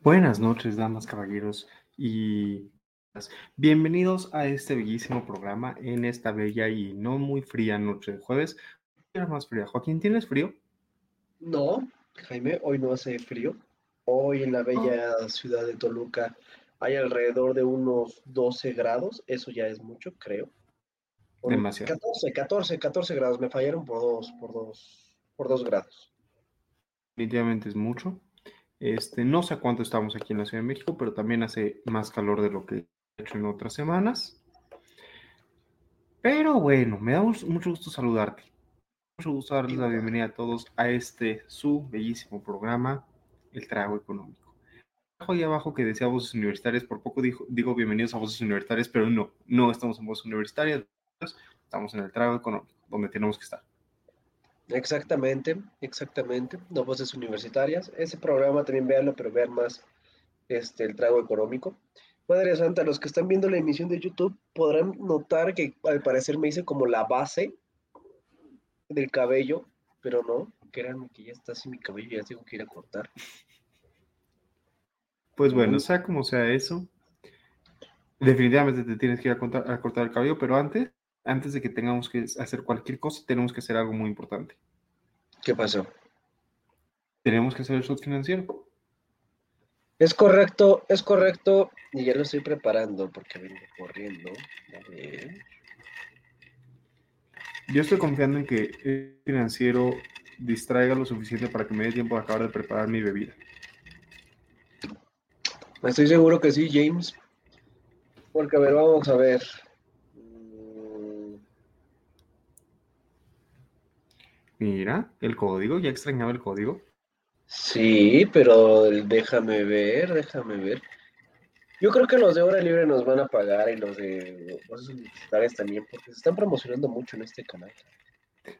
Buenas noches, damas, caballeros, y bienvenidos a este bellísimo programa en esta bella y no muy fría noche de jueves. Era más fría. Joaquín, ¿tienes frío? No, Jaime, hoy no hace frío. Hoy en la bella ciudad de Toluca hay alrededor de unos 12 grados. Eso ya es mucho, creo. Demasiado. 14, 14, 14 grados. Me fallaron por dos, por dos, por dos grados. Definitivamente es mucho. Este, no sé cuánto estamos aquí en la Ciudad de México, pero también hace más calor de lo que he hecho en otras semanas. Pero bueno, me da mucho gusto saludarte. Mucho gusto darles la bienvenida a todos a este su bellísimo programa, El Trago Económico. Y abajo que decía Voces Universitarias, por poco digo, digo bienvenidos a Voces Universitarias, pero no, no estamos en Voces Universitarias, estamos en el Trago Económico, donde tenemos que estar. Exactamente, exactamente. No voces universitarias. Ese programa también véanlo, pero vean más este, el trago económico. Madre Santa, los que están viendo la emisión de YouTube podrán notar que al parecer me hice como la base del cabello, pero no, créanme que ya está así mi cabello, ya tengo que ir a cortar. Pues bueno, sea como sea eso, definitivamente te tienes que ir a, a cortar el cabello, pero antes antes de que tengamos que hacer cualquier cosa, tenemos que hacer algo muy importante. ¿Qué pasó? Tenemos que hacer el shot financiero. Es correcto, es correcto. Y ya lo estoy preparando porque vengo corriendo. Yo estoy confiando en que el financiero distraiga lo suficiente para que me dé tiempo de acabar de preparar mi bebida. Estoy seguro que sí, James. Porque, a ver, vamos a ver. Mira, el código, ya extrañaba el código. Sí, pero déjame ver, déjame ver. Yo creo que los de hora libre nos van a pagar y los de cosas universitarias también, porque se están promocionando mucho en este canal.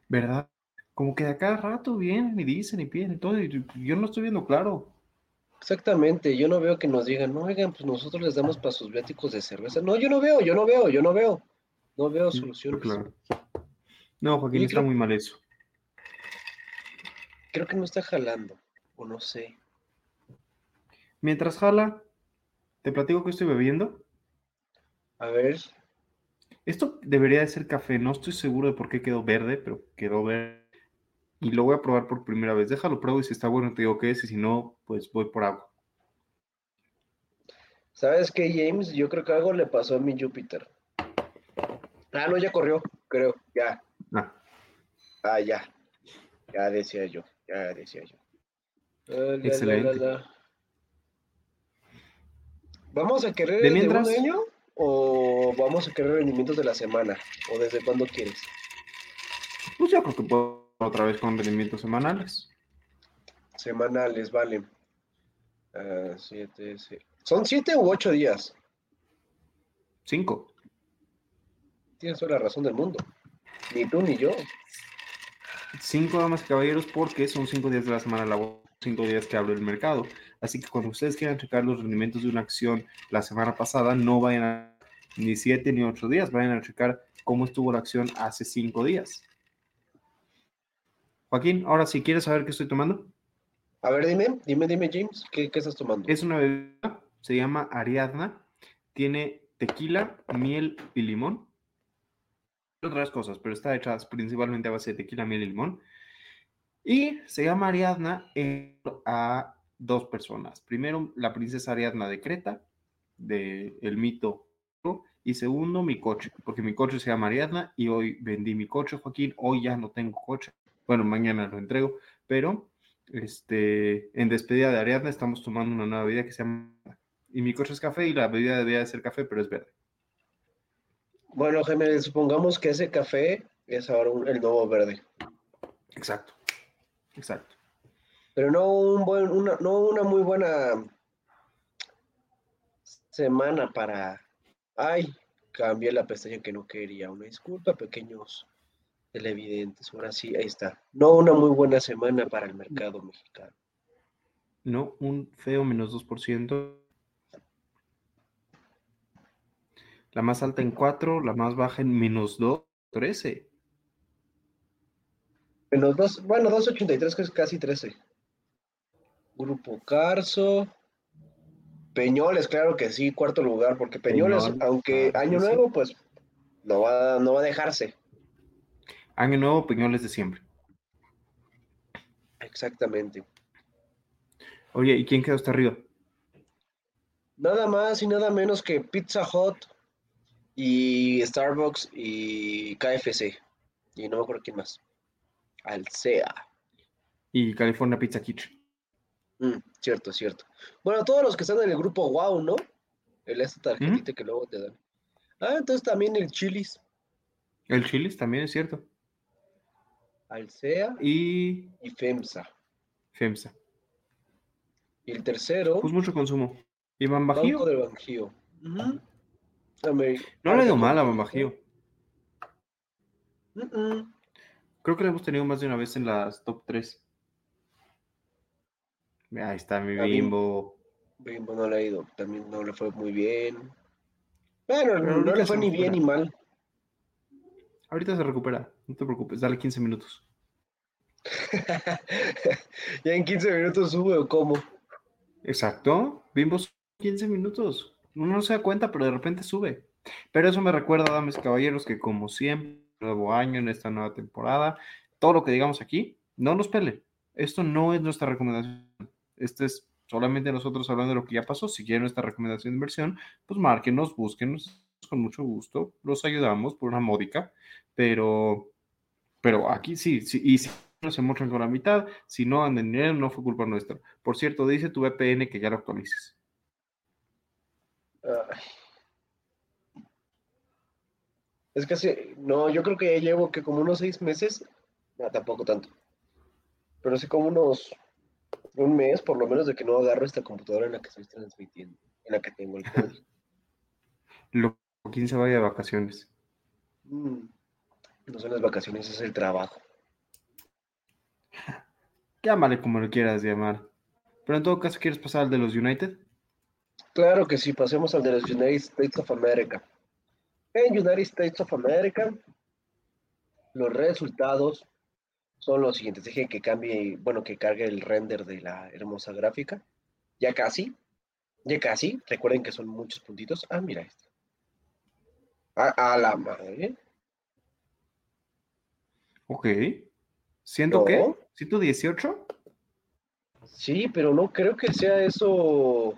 ¿Verdad? Como que de cada rato vienen y dicen y piden y todo, y yo no estoy viendo claro. Exactamente, yo no veo que nos digan, no, oigan, pues nosotros les damos para sus viáticos de cerveza. No, yo no veo, yo no veo, yo no veo. No veo mm, soluciones. Claro. No, Joaquín, está muy mal eso. Creo que no está jalando, o no sé. Mientras jala, te platico que estoy bebiendo. A ver. Esto debería de ser café, no estoy seguro de por qué quedó verde, pero quedó verde. Y lo voy a probar por primera vez. Déjalo, pruebo y si está bueno te digo qué es, y si no, pues voy por agua. ¿Sabes qué, James? Yo creo que algo le pasó a mi Júpiter. Ah, no, ya corrió, creo, ya. Ah, ah ya. Ya decía yo. Ya decía yo. Excelente. ¿Vamos a querer ¿De, un año o vamos a querer rendimientos de la semana? ¿O desde cuándo quieres? Pues yo creo que puedo otra vez con rendimientos semanales. Semanales, vale. Ah, siete, ¿Son siete u ocho días? Cinco. Tienes toda la razón del mundo. Ni tú ni yo. Cinco damas y caballeros porque son cinco días de la semana laboral, cinco días que abre el mercado. Así que cuando ustedes quieran checar los rendimientos de una acción la semana pasada, no vayan a ni siete ni ocho días, vayan a checar cómo estuvo la acción hace cinco días. Joaquín, ahora si quieres saber qué estoy tomando. A ver, dime, dime, dime, James, ¿qué, qué estás tomando? Es una bebida, se llama Ariadna, tiene tequila, miel y limón otras cosas, pero está hecha principalmente a base de tequila, miel y limón. Y se llama Ariadna a dos personas. Primero, la princesa Ariadna de Creta de el mito. Y segundo, mi coche, porque mi coche se llama Ariadna y hoy vendí mi coche, Joaquín. Hoy ya no tengo coche. Bueno, mañana lo entrego, pero este, en despedida de Ariadna estamos tomando una nueva bebida que se llama... Y mi coche es café y la bebida debía de ser café, pero es verde. Bueno, Jaime, supongamos que ese café es ahora un- el nuevo verde. Exacto, exacto. Pero no, un buen, una, no una muy buena semana para... Ay, cambié la pestaña que no quería. Una disculpa, pequeños televidentes. Ahora sí, ahí está. No una muy buena semana para el mercado mexicano. No, un feo menos 2%. La más alta en 4, la más baja en menos 2, 13. Menos dos, bueno, 2.83 que es casi 13. Grupo Carso. Peñoles, claro que sí, cuarto lugar, porque Peñoles, Peñol, aunque que año sí. nuevo, pues no va, no va a dejarse. Año nuevo, Peñoles de siempre. Exactamente. Oye, ¿y quién quedó hasta arriba? Nada más y nada menos que Pizza Hut y Starbucks y KFC. Y no me acuerdo quién más. Alsea. Y California Pizza Kitchen. Mm, cierto, cierto. Bueno, todos los que están en el grupo Wow, ¿no? El esta tarjetita que luego te dan. Ah, entonces también el Chili's. El Chilis también es cierto. Alsea Y y FEMSA. FEMSA. Y el tercero, Pues mucho consumo. ¿Y Ban Banco Bajío? del Bajío. Ujú. No le ha ido mal a. Mm, mm. Creo que lo hemos tenido más de una vez en las top 3. Ahí está mi bimbo. Bimbo no le ha ido, también no le fue muy bien. Bueno, no ahorita le fue ni bien ni mal. Ahorita se recupera. No te preocupes, dale 15 minutos. ya en 15 minutos sube o cómo. Exacto. Bimbo sube 15 minutos. Uno no se da cuenta, pero de repente sube. Pero eso me recuerda, damas y caballeros, que como siempre, nuevo año, en esta nueva temporada, todo lo que digamos aquí, no nos pele. Esto no es nuestra recomendación. Este es solamente nosotros hablando de lo que ya pasó. Si quieren nuestra recomendación de inversión, pues márquenos, búsquenos con mucho gusto. Los ayudamos por una módica, pero, pero aquí sí, sí, y si no se muestran con la mitad, si no andan dinero, no fue culpa nuestra. Por cierto, dice tu VPN que ya lo actualices. Ay. Es que sí, no, yo creo que ya llevo que como unos seis meses, no, tampoco tanto, pero sí como unos un mes por lo menos de que no agarro esta computadora en la que estoy transmitiendo, en la que tengo el código. Lo quien se vaya de vacaciones. Mm, No son las vacaciones, es el trabajo. Llámale como lo quieras llamar. Pero en todo caso, ¿quieres pasar al de los United? Claro que sí, pasemos al de los United States of America. En United States of America, los resultados son los siguientes. Dejen que cambie, bueno, que cargue el render de la hermosa gráfica. Ya casi, ya casi. Recuerden que son muchos puntitos. Ah, mira esto. A, a la madre. Ok. ¿Siento No. qué? ¿118? Sí, pero no creo que sea eso.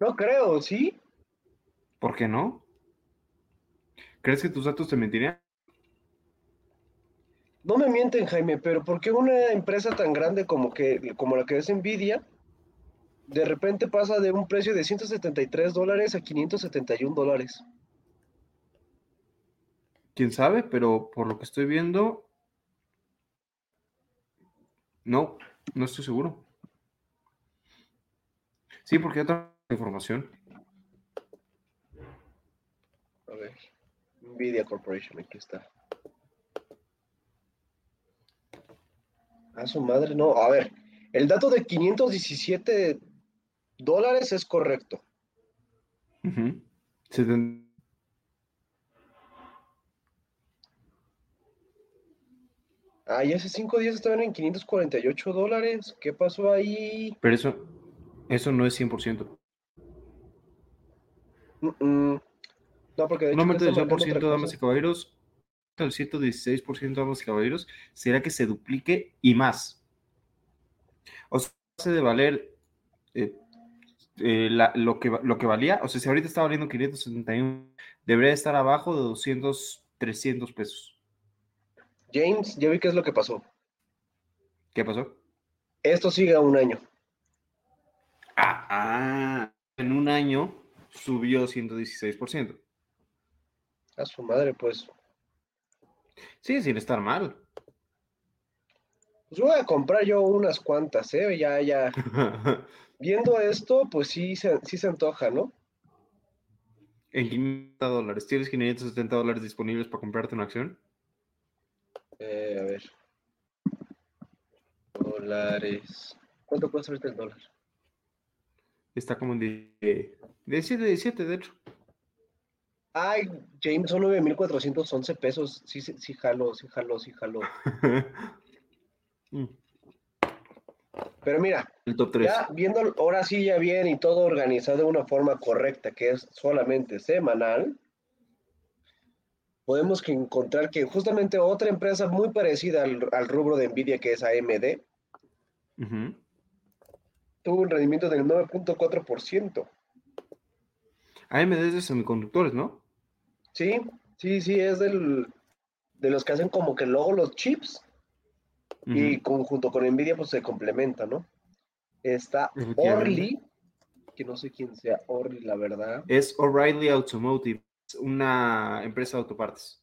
No creo, ¿sí? ¿Por qué no? ¿Crees que tus datos te mentirían? No me mienten, Jaime, pero ¿por qué una empresa tan grande como, que, como la que es Nvidia, de repente pasa de un precio de 173 dólares a 571 dólares? ¿Quién sabe? Pero por lo que estoy viendo... No, no estoy seguro. Sí, porque tengo información. A ver, Nvidia Corporation, aquí está. A su madre, no. A ver, el dato de 517 dólares es correcto. Seten- Ah, y hace cinco días estaban en 548 dólares. ¿Qué pasó ahí? Pero eso, eso no es 100%. Mm, mm. No, porque de Un aumento del está marcando 100%, otra damas y caballeros, el 116%, damas y caballeros, será que se duplique y más. O sea, hace de valer eh, eh, la- lo, que, lo que valía, o sea, si ahorita está valiendo 571, debería estar abajo de 200, 300 pesos. James, ya vi qué es lo que pasó. ¿Qué pasó? Esto sigue a un año. Ah, ah, en un año subió 116%. A su madre, pues. Sí, sin estar mal. Pues voy a comprar yo unas cuantas, ¿eh? Ya, ya. Viendo esto, pues sí se, sí se antoja, ¿no? en 500 dólares. ¿Tienes 570 dólares disponibles para comprarte una acción? Eh, a ver. Dólares. ¿Cuánto cuesta ahorita el dólar? Está como en die- 17, 17, de hecho. Ay, James, son 9,411 pesos. Sí, sí, sí, jalo, sí, jalo, sí, jalo. Mm, Pero mira, El top 3. ya viendo ahora sí ya bien y todo organizado de una forma correcta, que es solamente semanal, podemos que encontrar que justamente otra empresa muy parecida al, al rubro de Nvidia, que es AMD, tuvo un rendimiento del 9.4%. AMD es de semiconductores, ¿no? Sí, sí, sí, es del, de los que hacen como que luego los chips y Ujú. conjunto con Nvidia pues se complementa, ¿no? Está. Orly, que no sé quién sea Orly, la verdad. Es O'Reilly Automotive, una empresa de autopartes.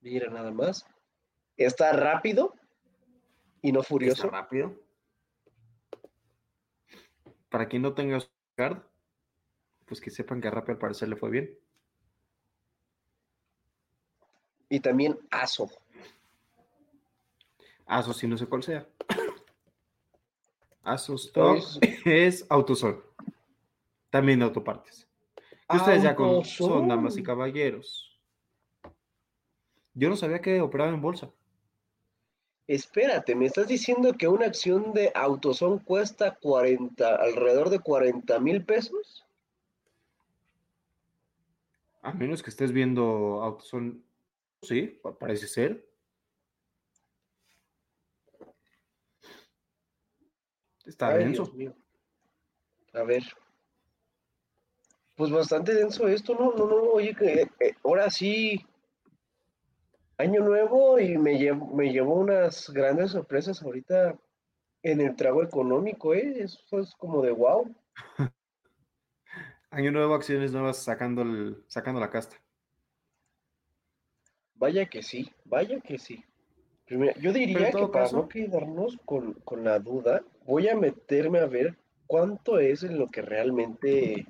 Mira nada más. Está rápido y no furioso. Está rápido. Para quien no tenga su card, pues que sepan que a Rappi al parecer le fue bien. Y también ASO. Asos, si no sé cuál sea. Stock Pues- es Autosol. También de autopartes. Que ustedes ya con, son damas y caballeros. Yo no sabía que operaba en bolsa. Espérate, ¿me estás diciendo que una acción de AutoZone cuesta 40, alrededor de 40 mil pesos? A menos que estés viendo Autosol. Sí, pa- parece ser. Está Ay, denso. Dios mío. A ver. Pues bastante denso esto, ¿no? No, no, oye, que eh, ahora sí. Año nuevo y me llevo, me llevó unas grandes sorpresas ahorita en el trago económico, ¿eh? Eso es como de wow. Año nuevo, acciones nuevas sacando, el, sacando la casta. Vaya que sí, vaya que sí. Pues mira, yo diría que para caso- no quedarnos con, con la duda, voy a meterme a ver cuánto es en lo que realmente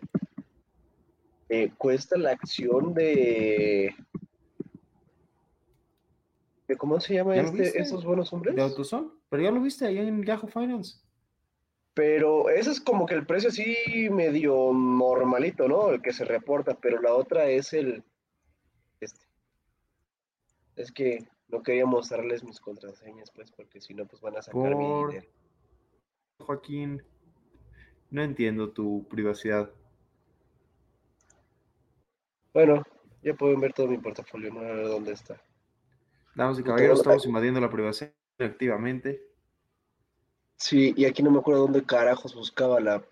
eh, cuesta la acción de, de ¿cómo se llama ¿Ya lo este, estos buenos hombres? De Autosol. Pero ya lo viste ahí en Yahoo Finance. Pero ese es como que el precio así medio normalito, ¿no? El que se reporta, pero la otra es el este. Es que no quería mostrarles mis contraseñas, pues, porque si no, pues van a sacar mi dinero. Joaquín, no entiendo tu privacidad. Bueno, ya pueden ver todo mi portafolio, no ver dónde está. Damas y caballeros, estamos invadiendo la privacidad activamente. Sí, y aquí no me acuerdo dónde carajos buscaba la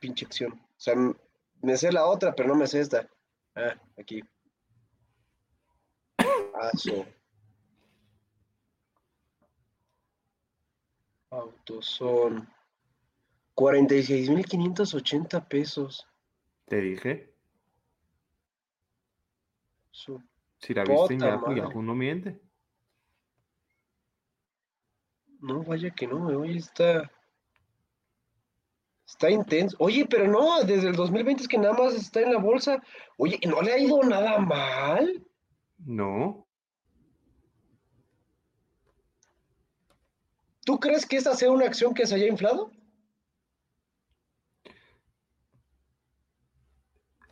pinche acción. O sea, me sé la otra, pero no me sé esta. Ah, aquí. Aso. Autoson. 46.580 pesos. Te dije. Su- Si la viste en. Yahoo no miente. No, vaya que no, oye, está. Está intenso. Oye, pero no, desde el 2020 es que nada más está en la bolsa. Oye, ¿no le ha ido nada mal? No. ¿Tú crees que esta sea una acción que se haya inflado?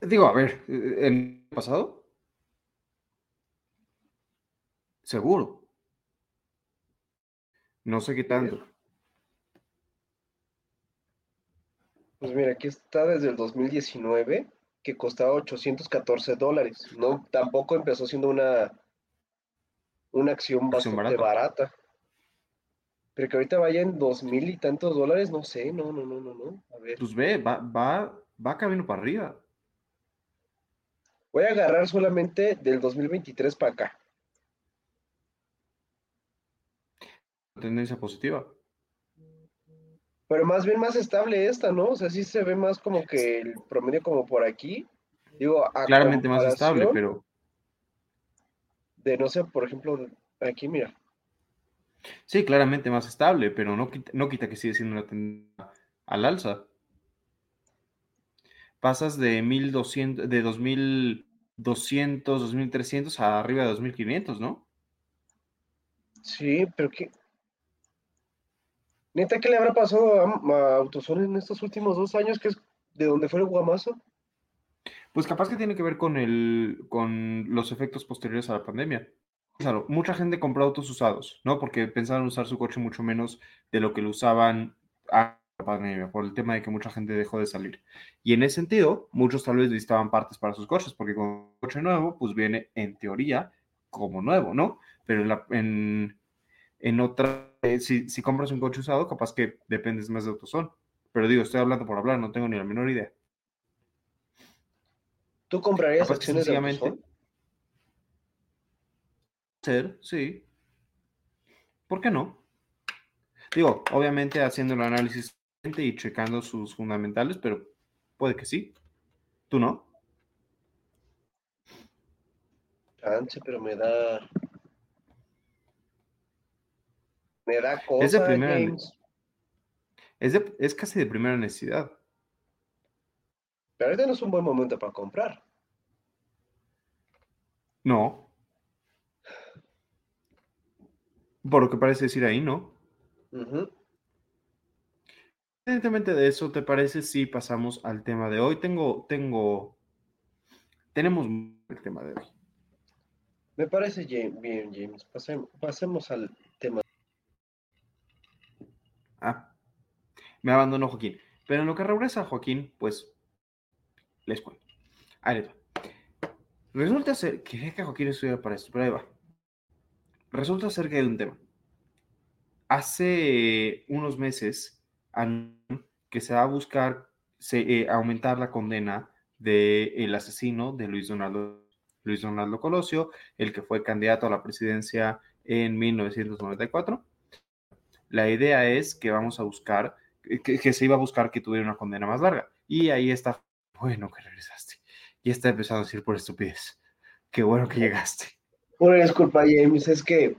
Digo, a ver, eh, ¿el pasado? Seguro. No sé qué tanto. Pues mira, aquí está desde el 2019, que costaba 814 dólares. No, tampoco empezó siendo una, una acción bastante barata. Pero que ahorita vaya en dos mil y tantos dólares, no sé, no, no, no, no, no. A ver. Pues ve, va, va, va camino para arriba. Voy a agarrar solamente del 2023 para acá. Tendencia positiva. Pero más bien más estable esta, ¿no? O sea, sí se ve más como que el promedio como por aquí. Digo, a Claramente más estable, pero De, no sé, por ejemplo, aquí, mira. sí, claramente más estable, pero no quita, no quita que sigue siendo una tendencia al alza. Pasas de 1200, de 2200, 2300 a arriba de 2500, ¿no? Sí, pero qué. Neta, ¿qué le habrá pasado a, a AutoZone en estos últimos dos años? Que es de donde fue el guamazo. Pues capaz que tiene que ver con el, con los efectos posteriores a la pandemia. Claro, mucha gente compró autos usados, ¿no? Porque pensaban usar su coche mucho menos de lo que lo usaban a la pandemia, por el tema de que mucha gente dejó de salir. Y en ese sentido, muchos tal vez necesitaban partes para sus coches, porque con un coche nuevo, pues viene en teoría como nuevo, ¿no? Pero en, la- en, en otra, eh, si, si compras un coche usado, capaz que dependes más de AutoZone. Pero digo, estoy hablando por hablar, no tengo ni la menor idea. ¿Tú comprarías Capaz acciones de AutoZone? Ser, sí. ¿Por qué no? Digo, obviamente haciendo el análisis y checando sus fundamentales, pero puede que sí. ¿Tú no? Chance, pero me da. Me da cosa, Es de primera James. Es, de- es casi de primera necesidad. Pero ahorita no es un buen momento para comprar. No. Por lo que parece decir ahí, ¿no? Ujú. Independientemente de eso, ¿te parece si pasamos al tema de hoy? Tengo, tengo, tenemos el tema de hoy. Me parece bien, James. Pasem- pasemos al. Ah, me abandonó Joaquín. Pero en lo que regresa Joaquín, pues les cuento. Resulta ser, quería que Joaquín estuviera para esto, pero ahí va. Resulta ser que hay un tema. Hace unos meses que se va a buscar eh, aumentar la condena del asesino de Luis Donaldo, Luis Donaldo Colosio, el que fue candidato a la presidencia en 1994. La idea es que vamos a buscar, que, que se iba a buscar que tuviera una condena más larga. Y ahí está, bueno que regresaste. Y está empezando a decir por estupidez. Qué bueno que llegaste. Una disculpa, James, es que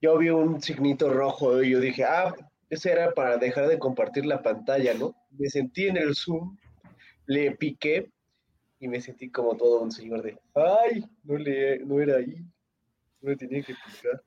yo vi un signito rojo y yo dije, ah, ese era para dejar de compartir la pantalla, ¿no? Me sentí en el Zoom, le piqué y me sentí como todo un señor de, ay, no, le, no era ahí, no le tenía que picar.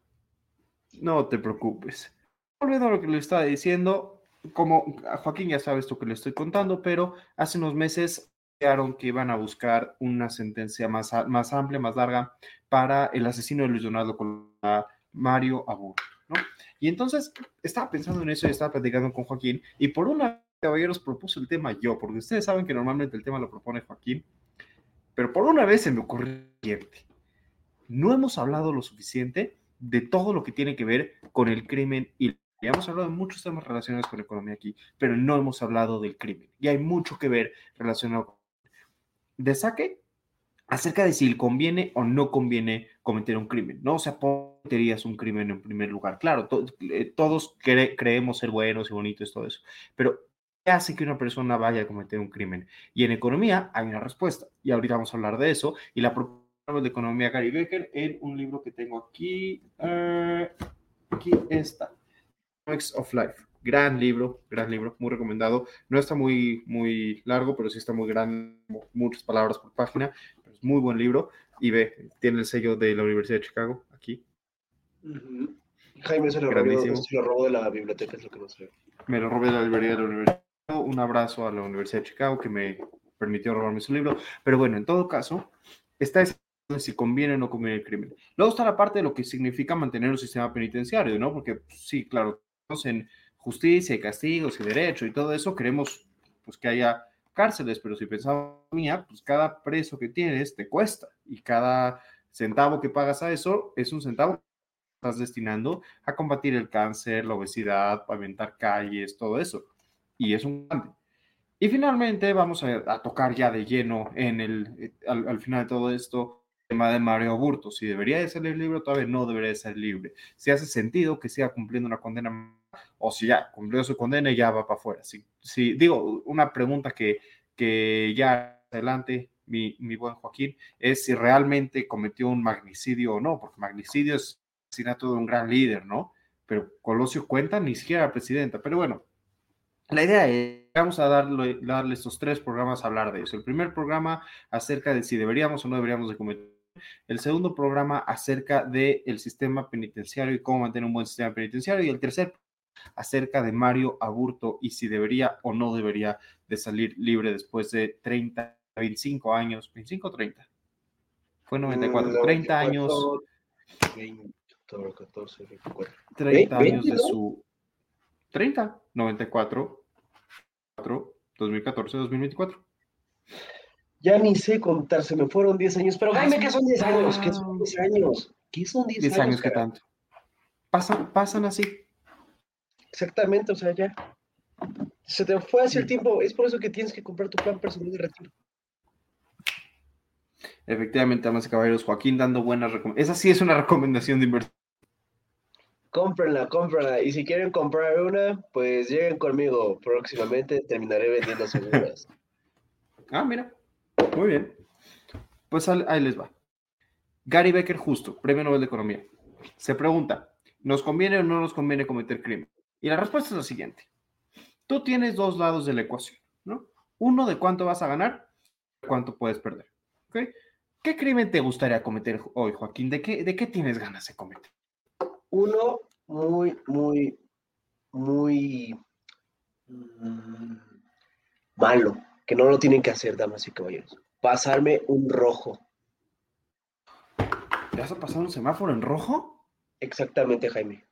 No te preocupes. Volviendo a lo que le estaba diciendo, como a Joaquín ya sabes lo que le estoy contando, pero hace unos meses que iban a buscar una sentencia más, más amplia, más larga para el asesino de Luis Donaldo Colosio, Mario Aburto, ¿no? Y entonces estaba pensando en eso y estaba platicando con Joaquín y por una caballeros propuso el tema yo, porque ustedes saben que normalmente el tema lo propone Joaquín, pero por una vez se me ocurrió. No hemos hablado lo suficiente de todo lo que tiene que ver con el crimen y ya hemos hablado de muchos temas relacionados con la economía aquí, pero no hemos hablado del crimen. Y hay mucho que ver relacionado con de saque acerca de si conviene o no conviene cometer un crimen, ¿no? O sea, cometerías un crimen en primer lugar. Claro, to- eh, todos cre- creemos ser buenos y bonitos, todo eso, pero ¿qué hace que una persona vaya a cometer un crimen? Y en economía hay una respuesta, y ahorita vamos a hablar de eso, y la propuesta de economía Gary Becker en un libro que tengo aquí, eh, aquí está, Economics of Life. Gran libro, gran libro, muy recomendado. No está muy, muy largo, pero sí está muy grande, mu- muchas palabras por página. es muy buen libro. Y ve, tiene el sello de la Universidad de Chicago aquí. Ujú. Jaime se lo, robó, se lo robó de la biblioteca, es lo que no sé. Me lo robé de la librería de la Universidad. Un abrazo a la Universidad de Chicago que me permitió robarme su libro. Pero bueno, en todo caso, está si conviene o no conviene el crimen. Luego está la parte de lo que significa mantener un sistema penitenciario, ¿no? Porque pues, sí, claro, en justicia y castigos y derecho y todo eso, queremos pues que haya cárceles, pero si pensamos en mía, pues cada preso que tienes te cuesta y cada centavo que pagas a eso es un centavo estás destinando a combatir el cáncer, la obesidad, pavimentar calles, todo eso. Y es un. Y finalmente vamos a, tocar ya de lleno en el, eh, al, final de todo esto, tema de Mario Aburto. Si debería de salir libre, todavía no debería de ser libre. Si hace sentido que siga cumpliendo una condena o si ya cumplió su condena y ya va para afuera. Si, si, digo, una pregunta que, que ya adelante mi, mi, buen Joaquín, es si realmente cometió un magnicidio o no, porque magnicidio es asesinato de un gran líder, ¿no? Pero Colosio cuenta ni siquiera la presidenta. Pero bueno, la idea es, vamos a darle, darle estos tres programas a hablar de eso. El primer programa acerca de si deberíamos o no deberíamos de cometer. El segundo programa acerca del sistema penitenciario y cómo mantener un buen sistema penitenciario. Y el tercer acerca de Mario Aburto y si debería o no debería de salir libre después de 30 25 años, 25 o 30. Fue 94, 30 años. 30 años de su 30, 94, 2014, 2024. Ya ni sé contar, se me fueron 10 años, pero dime que son 10 años, que son 10 años, ¿qué son 10, 10 años? años que tanto. Pasan, pasan así. Exactamente, o sea, ya. Se te fue hacia el tiempo, es por eso que tienes que comprar tu plan personal de retiro. Efectivamente, damas y caballeros, Joaquín dando buenas recomendaciones. Esa sí es una recomendación de inversión. Cómprenla, cómprenla. Y si quieren comprar una, pues lleguen conmigo. Próximamente terminaré vendiendo seguras. ah, mira. Muy bien. Pues ahí les va. Gary Becker Justo, Premio Nobel de Economía. Se pregunta, ¿nos conviene o no nos conviene cometer crimen? Y la respuesta es la siguiente. Tú tienes dos lados de la ecuación, ¿no? Uno de cuánto vas a ganar, cuánto puedes perder. ¿Qué crimen te gustaría cometer hoy, Joaquín? ¿De qué, ¿De qué tienes ganas de cometer? Uno muy, muy, muy mm, malo, que no lo tienen que hacer, damas y caballeros. Pasarme un rojo. ¿Te vas a pasar un semáforo en rojo? Exactamente, Jaime.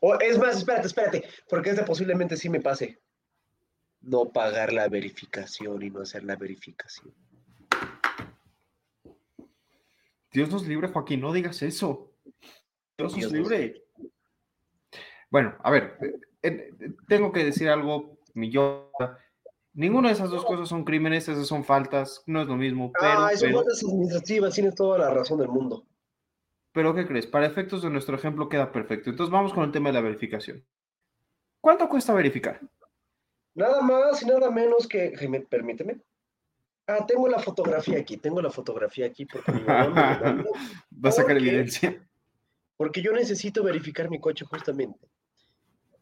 O es más, espérate, espérate, porque este posiblemente sí me pase. No pagar la verificación y no hacer la verificación. Dios nos libre, Joaquín, no digas eso. Dios nos libre. Bueno, a ver, eh, tengo que decir algo, mi yo. Ninguna de esas dos cosas son crímenes, esas son faltas, no es lo mismo. Pero, ah, son faltas administrativas, tienes toda la razón del mundo. Pero, ¿qué crees? Para efectos de nuestro ejemplo queda perfecto. Entonces, vamos con el tema de la verificación. ¿Cuánto cuesta verificar? Nada más y nada menos que, Jaime, permíteme, Ah, tengo la fotografía aquí, tengo la fotografía aquí porque Va a sacar evidencia. Porque yo necesito verificar mi coche justamente.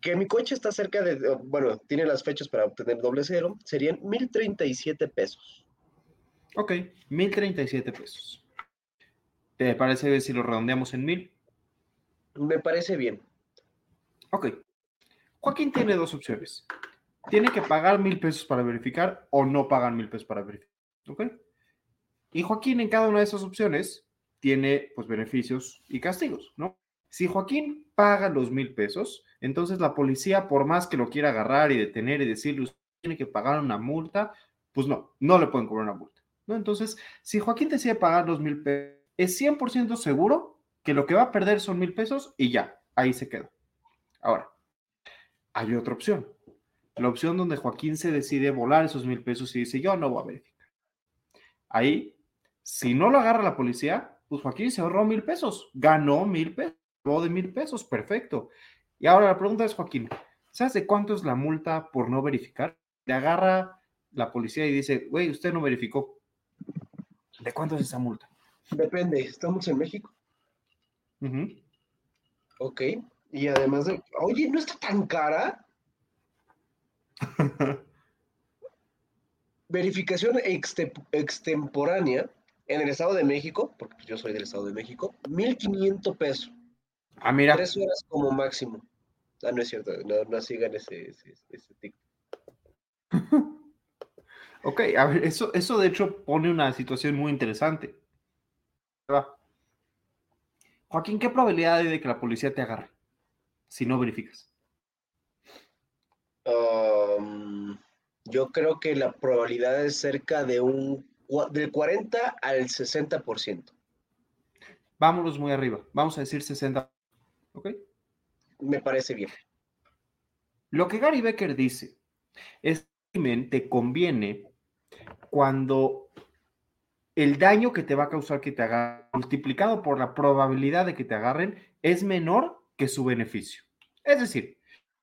Que mi coche está cerca de, bueno, tiene las fechas para obtener doble cero, serían 1037 pesos. Ok, 1037 pesos. ¿Te parece bien si lo redondeamos en mil? Me parece bien. Ok. Joaquín tiene dos opciones. Tiene que pagar mil pesos para verificar o no pagan mil pesos para verificar. ¿Ok? Y Joaquín en cada una de esas opciones tiene pues beneficios y castigos, ¿no? Si Joaquín paga los mil pesos, entonces la policía, por más que lo quiera agarrar y detener y decirle, usted tiene que pagar una multa, pues no, no le pueden cobrar una multa. Entonces, si Joaquín decide pagar los mil pesos, es 100% seguro que lo que va a perder son mil pesos y ya, ahí se queda. Ahora, hay otra opción. La opción donde Joaquín se decide volar esos mil pesos y dice, yo no voy a verificar. Ahí, si no lo agarra la policía, pues Joaquín se ahorró mil pesos, ganó mil pesos, de mil pesos, perfecto. Y ahora la pregunta es, Joaquín, ¿sabes de cuánto es la multa por no verificar? Te agarra la policía y dice, güey, usted no verificó. ¿De cuánto es esa multa? Depende, estamos en México. Ok, y además de, oye, ¿no está tan cara? verificación extemporánea en el Estado de México, porque yo soy del Estado de México, 1500 pesos. Ah, mira. Tres horas como máximo. Ah, no es cierto, no, sigan ese, ese, ese ok, a ver, eso, eso de hecho pone una situación muy interesante. Joaquín, ¿qué probabilidad hay de que la policía te agarre si no verificas? Um, yo creo que la probabilidad es cerca de un del 40 al 60%. Vámonos muy arriba, vamos a decir 60%. ¿Ok? Me parece bien. Lo que Gary Becker dice es que te conviene cuando el daño que te va a causar que te agarren, multiplicado por la probabilidad de que te agarren, es menor que su beneficio. Es decir,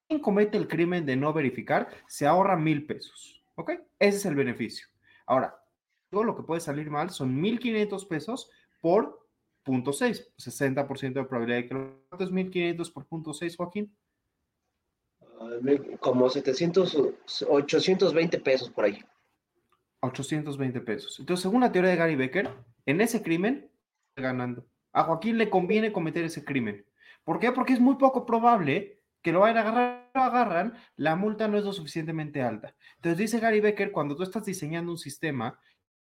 quien comete el crimen de no verificar se ahorra mil pesos. ¿Ok? Ese es el beneficio. Ahora, todo lo que puede salir mal son 1.500 pesos por 6, 60% de probabilidad de que lo ¿Cuánto es 1.500 por punto 6, Joaquín? Ah, Como 700, o 820 pesos por ahí. 820 pesos. Entonces, según la teoría de Gary Becker, en ese crimen, ganando. A Joaquín le conviene cometer ese crimen. ¿Por qué? Porque es muy poco probable que lo vayan a agarrar. Lo agarran, la multa no es lo suficientemente alta. Entonces, dice Gary Becker, cuando tú estás diseñando un sistema,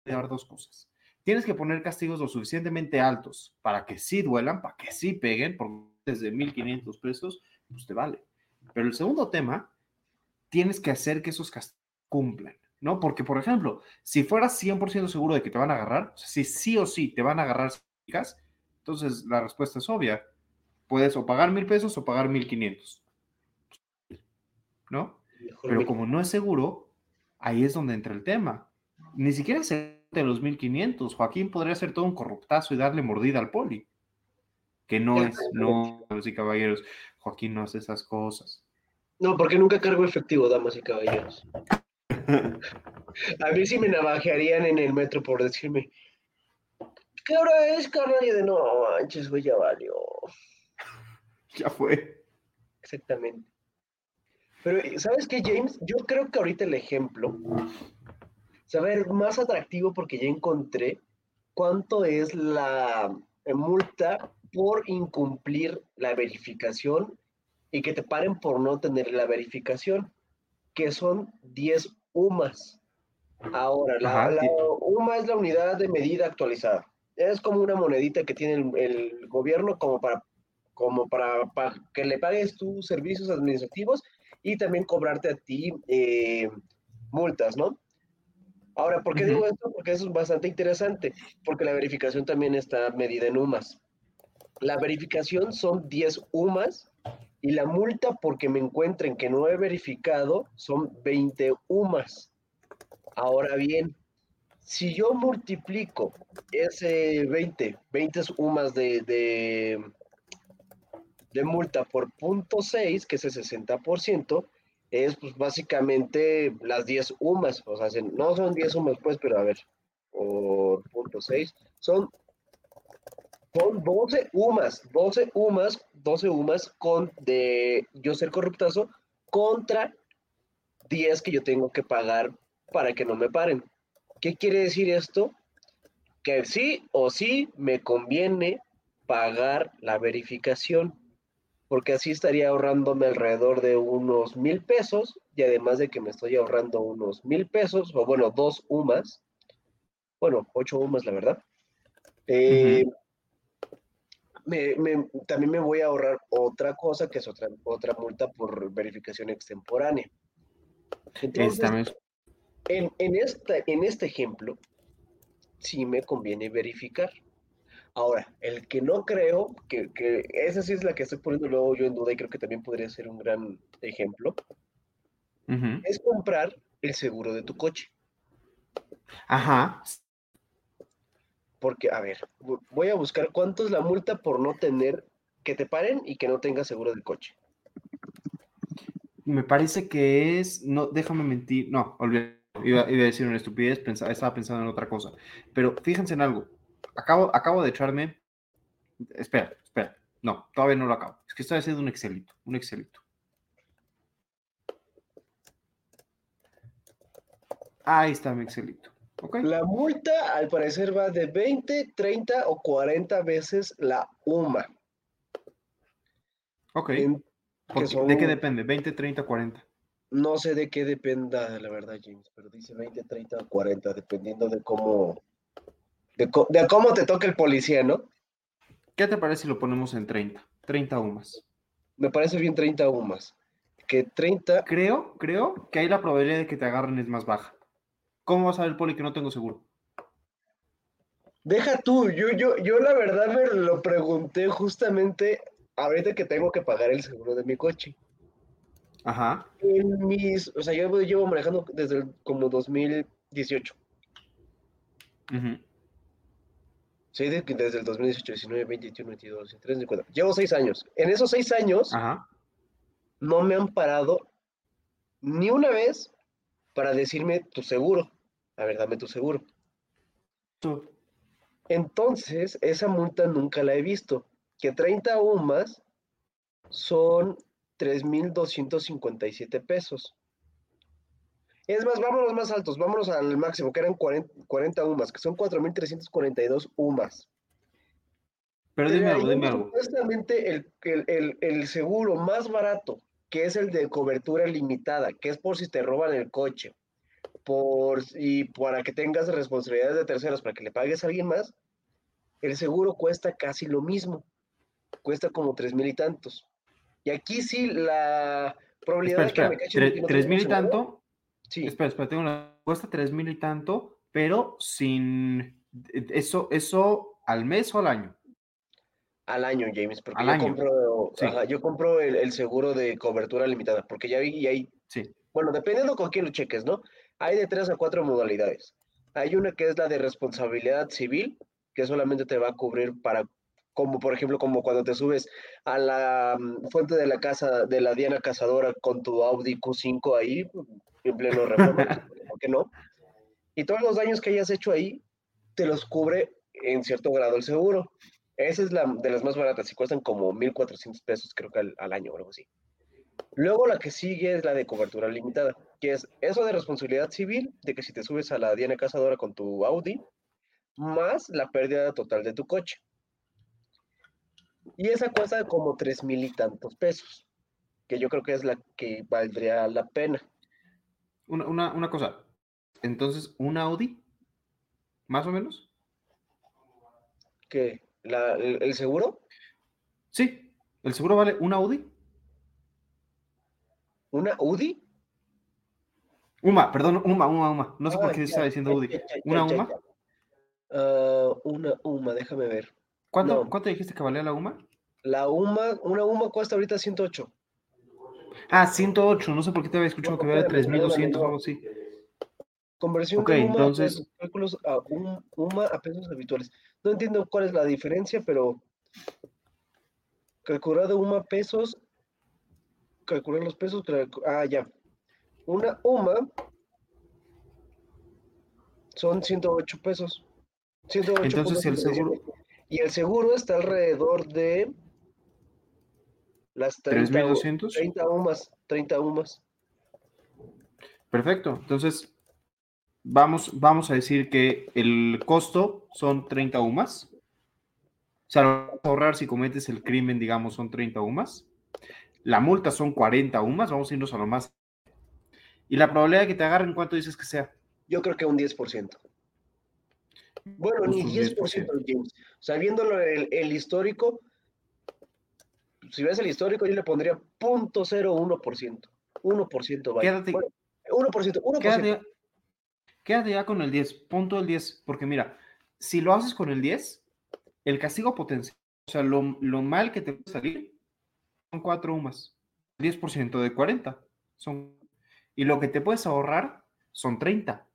te dar dos cosas. Tienes que poner castigos lo suficientemente altos para que sí duelan, para que sí peguen, porque desde 1.500 pesos, pues te vale. Pero el segundo tema, tienes que hacer que esos castigos cumplan, ¿no? Porque, por ejemplo, si fueras 100% seguro de que te van a agarrar, o sea, si sí o sí te van a agarrar, entonces la respuesta es obvia. Puedes o pagar mil pesos o pagar mil quinientos, ¿no? Mejor Pero como no es seguro, ahí es donde entra el tema. Ni siquiera se de los 1500. Joaquín podría ser todo un corruptazo y darle mordida al poli. Que no es, no, damas y caballeros. Joaquín no hace esas cosas. No, porque nunca cargo efectivo, damas y caballeros. A mí sí me navajearían en el metro por decirme, ¿qué hora es, carnal? Y de no manches, güey, ya valió. ya fue. Exactamente. Pero, ¿sabes qué, James? Yo creo que ahorita el ejemplo se va a ver más atractivo porque ya encontré cuánto es la eh, multa por incumplir la verificación y que te paren por no tener la verificación, que son 10 UMAS. Ahora, la, Ajá, la sí. UMA es la unidad de medida actualizada. Es como una monedita que tiene el, el gobierno como para, como para, para que le pagues tus servicios administrativos y también cobrarte a ti eh, multas, ¿no? Ahora, ¿por qué digo esto? Porque eso es bastante interesante, porque la verificación también está medida en UMAS. La verificación son 10 UMAS y la multa porque me encuentren que no he verificado son 20 UMAS. Ahora bien, si yo multiplico ese 20, 20 UMAS de, de, de multa por punto 6, que es el 60%, es pues básicamente las 10 UMAS. O sea, se- no son 10 UMAS, pues, pero a ver, por punto 6, son, son 12 UMAS, 12 UMAS, 12 UMAS con de yo ser corruptazo contra 10 que yo tengo que pagar para que no me paren. ¿Qué quiere decir esto? Que sí o sí me conviene pagar la verificación, porque así estaría ahorrándome alrededor de unos mil pesos y además de que me estoy ahorrando unos mil pesos, o bueno, dos UMAS, bueno, ocho UMAS, la verdad. Eh, me- me- también me voy a ahorrar otra cosa, que es otra, otra multa por verificación extemporánea. Entonces, Esta en, en, esta, en este ejemplo, sí me conviene verificar. Ahora, el que no creo, que, que esa sí es la que estoy poniendo luego yo en duda y creo que también podría ser un gran ejemplo, es comprar el seguro de tu coche. Ajá. Porque, a ver, vo- voy a buscar cuánto es la multa por no tener, que te paren y que no tengas seguro del coche. Me parece que es. No, déjame mentir. No, olvidé. Iba, iba a decir una estupidez, pensa- estaba pensando en otra cosa. Pero fíjense en algo. Acabo, acabo de echarme. Espera, espera. No, todavía no lo acabo. Es que estoy haciendo un Excelito. Un Excelito. Ahí está mi Excelito. ¿Ok? La multa, al parecer, va de 20, 30 o 40 veces la UMA. Ok. En- Porque- son- ¿De qué depende? ¿20, 30, 40? No sé de qué dependa, la verdad, James, pero dice 20, 30 o 40, dependiendo de cómo, de, cómo te toque el policía, ¿no? ¿Qué te parece si lo ponemos en 30? 30 UMAS. Me parece bien 30 UMAS. Que 30, Creo, creo que ahí la probabilidad de que te agarren es más baja. ¿Cómo va a saber el poli que no tengo seguro? deja tú, yo, yo, yo la verdad me lo pregunté justamente ahorita que tengo que pagar el seguro de mi coche. Ajá. En mis, o sea, yo llevo manejando desde el- como 2018. ujú. De que desde el 2018, 19, 20, 21, 22, 23, 24. Llevo seis años. En esos seis años Ajá. no me han parado ni una vez para decirme tu seguro. A ver, dame tu seguro. Tú- Entonces, esa multa nunca la he visto. Que 30 UMAS son 3.257 pesos. Es más, vámonos más altos, vámonos al máximo, que eran 40, 40 UMAS, que son 4.342 UMAS. Pero dime algo, dime algo. Supuestamente el, el- el- el seguro más barato, que es el de cobertura limitada, que es por si te roban el coche, por y para que tengas responsabilidades de terceros, para que le pagues a alguien más, el seguro cuesta casi lo mismo, cuesta como tres mil y tantos. Y aquí sí la probabilidad Espera, de que espera. me cachen y Tre- no Tres mil y tanto. Sí, Espera, espera, tengo una. Cuesta tres mil y tanto, pero sin. Eso, eso al mes o al año. al año, James, porque Al yo año. compro, Sí. ajá, yo compro el, el seguro de cobertura limitada, porque ya vi y hay Sí. Bueno, dependiendo con quién lo cheques, ¿no? Hay de tres a cuatro modalidades. Hay una que es la de responsabilidad civil, que solamente te va a cubrir para, como por ejemplo, como cuando te subes a la mm, fuente de la casa de la Diana Cazadora con tu Audi Q5 ahí, en pleno reforma, ¿por qué no? Y todos los daños que hayas hecho ahí, te los cubre en cierto grado el seguro. Esa es la de las más baratas y cuestan como 1.400 pesos, creo que al, al año o algo así. Luego la que sigue es la de cobertura limitada, que es eso de responsabilidad civil, de que si te subes a la Diana Cazadora con tu Audi, más la pérdida total de tu coche. Y esa cuesta como tres mil y tantos pesos, que yo creo que es la que valdría la pena. Una, una, una cosa. Entonces, ¿un Audi? ¿Más o menos? que la- el, el seguro, Sí. ¿El seguro vale un Audi? una UDI. Uma, perdón, Uma, Uma, Uma. No sé por Ah, qué ya, estaba diciendo ya, Audi. ya, ¿Una Uma? Ah, una UMA, déjame ver. ¿Cuánto, No. ¿Cuánto dijiste que valía la Uma? La UMA, una UMA cuesta ahorita 108. Ah, 108. No sé por qué te había escuchado No, que valía espérame, 3200 o algo así. Conversión Ok, de UMA entonces- cálculos a un- UMA a pesos habituales. No entiendo cuál es la diferencia, pero calcular de UMA pesos, calcular los pesos, ah, ya. Una UMA son 108 pesos. 108 Entonces, el seguro- Y el seguro está alrededor de las 30, 3200. 30 UMAs, 30 UMAs. Perfecto. Entonces, vamos, vamos a decir que el costo son 30 UMAS. O sea, lo vas a ahorrar si cometes el crimen, digamos, son 30 UMAS. La multa son 40 UMAS. Vamos a irnos a lo más. Y la probabilidad de que te agarren, ¿cuánto dices que sea? Yo creo que un 10%. Bueno, Pues ni un 10%, James. O sea, viéndolo el, el histórico, si ves el histórico, yo le pondría 0.01%. 1% vaya. Quédate- Bueno, 1%, 1%. Quédate, quédate ya con el 10, punto el 10, porque mira, si lo haces con el 10, el castigo potencial, o sea, lo, lo mal que te puede salir son 4 UMAS, 10% de 40, son, y lo que te puedes ahorrar son 30.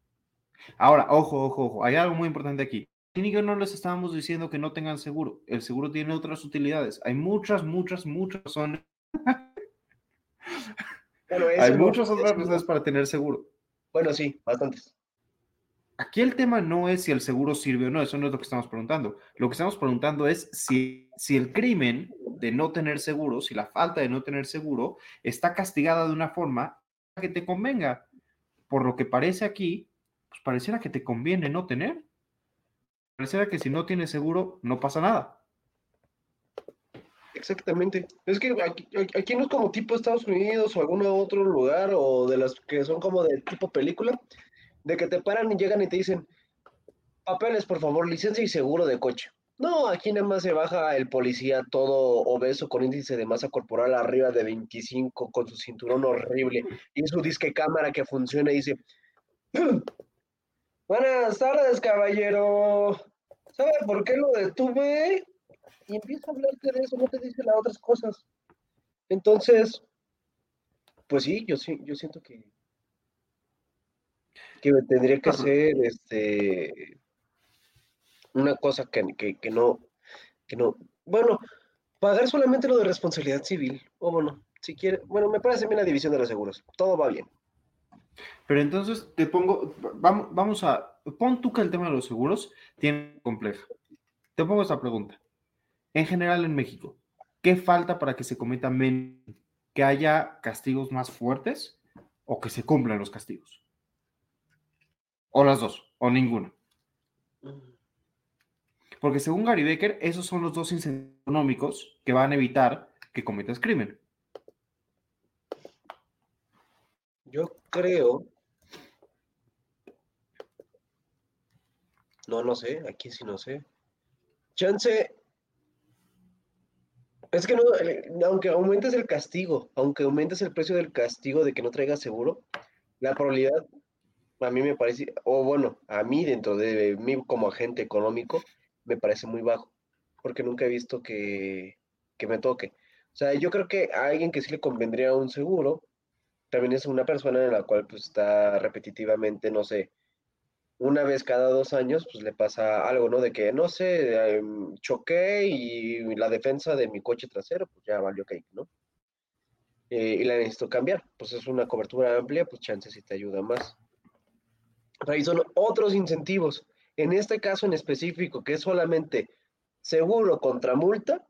Ahora, ojo, ojo, ojo, hay algo muy importante aquí. Yo no les estábamos diciendo que no tengan seguro. El seguro tiene otras utilidades. Hay muchas, muchas, muchas razones. Bueno, Hay muchas otras razones para tener seguro. Bueno, sí, bastantes. Aquí el tema no es si el seguro sirve o no, eso no es lo que estamos preguntando. Lo que estamos preguntando es si, si el crimen de no tener seguro, si la falta de no tener seguro está castigada de una forma que te convenga. Por lo que parece aquí, pues pareciera que te conviene no tener. Pareciera que si no tienes seguro, no pasa nada. Exactamente. Es que aquí, no es como tipo Estados Unidos o algún otro lugar o de las que son como de tipo película, de que te paran y llegan y te dicen, papeles, por favor, licencia y seguro de coche. No, aquí nada más se baja el policía todo obeso con índice de masa corporal arriba de 25 con su cinturón horrible y su disque cámara que funciona y dice, buenas tardes, caballero. ¿Sabe por qué lo detuve? y empieza a hablarte de eso, no te dice las otras cosas. Entonces, pues sí, yo sí, yo siento que, que tendría que ser este una cosa que, que, no, que no, bueno, pagar solamente lo de responsabilidad civil, o bueno, si quiere, bueno, me parece bien la división de los seguros, todo va bien. Pero entonces te pongo, vamos, vamos a, pon tú que el tema de los seguros tiene compleja. Te pongo esta pregunta. En general en México, ¿qué falta para que se cometa menos? ¿Que haya castigos más fuertes o que se cumplan los castigos? O las dos, o ninguna. Porque según Gary Becker, esos son los dos incentivos económicos que van a evitar que cometas crimen. Yo creo. No, no sé, aquí sí no sé. Chance. Es que no, aunque aumentes el castigo, aunque aumentes el precio del castigo de que no traigas seguro, la probabilidad, a mí me parece, o bueno, a mí dentro de mí como agente económico, me parece muy bajo, porque nunca he visto que, que me toque. O sea, yo creo que a alguien que sí le convendría un seguro, también es una persona en la cual pues está repetitivamente, no sé, una vez cada dos años, pues le pasa algo, ¿no? De que, no sé, em, choqué y la defensa de mi coche trasero, pues ya valió cake, ¿no? Eh, y la necesito cambiar, pues es una cobertura amplia, pues chances si te ayuda más. Ahí son otros incentivos. En este caso en específico, que es solamente seguro contra multa,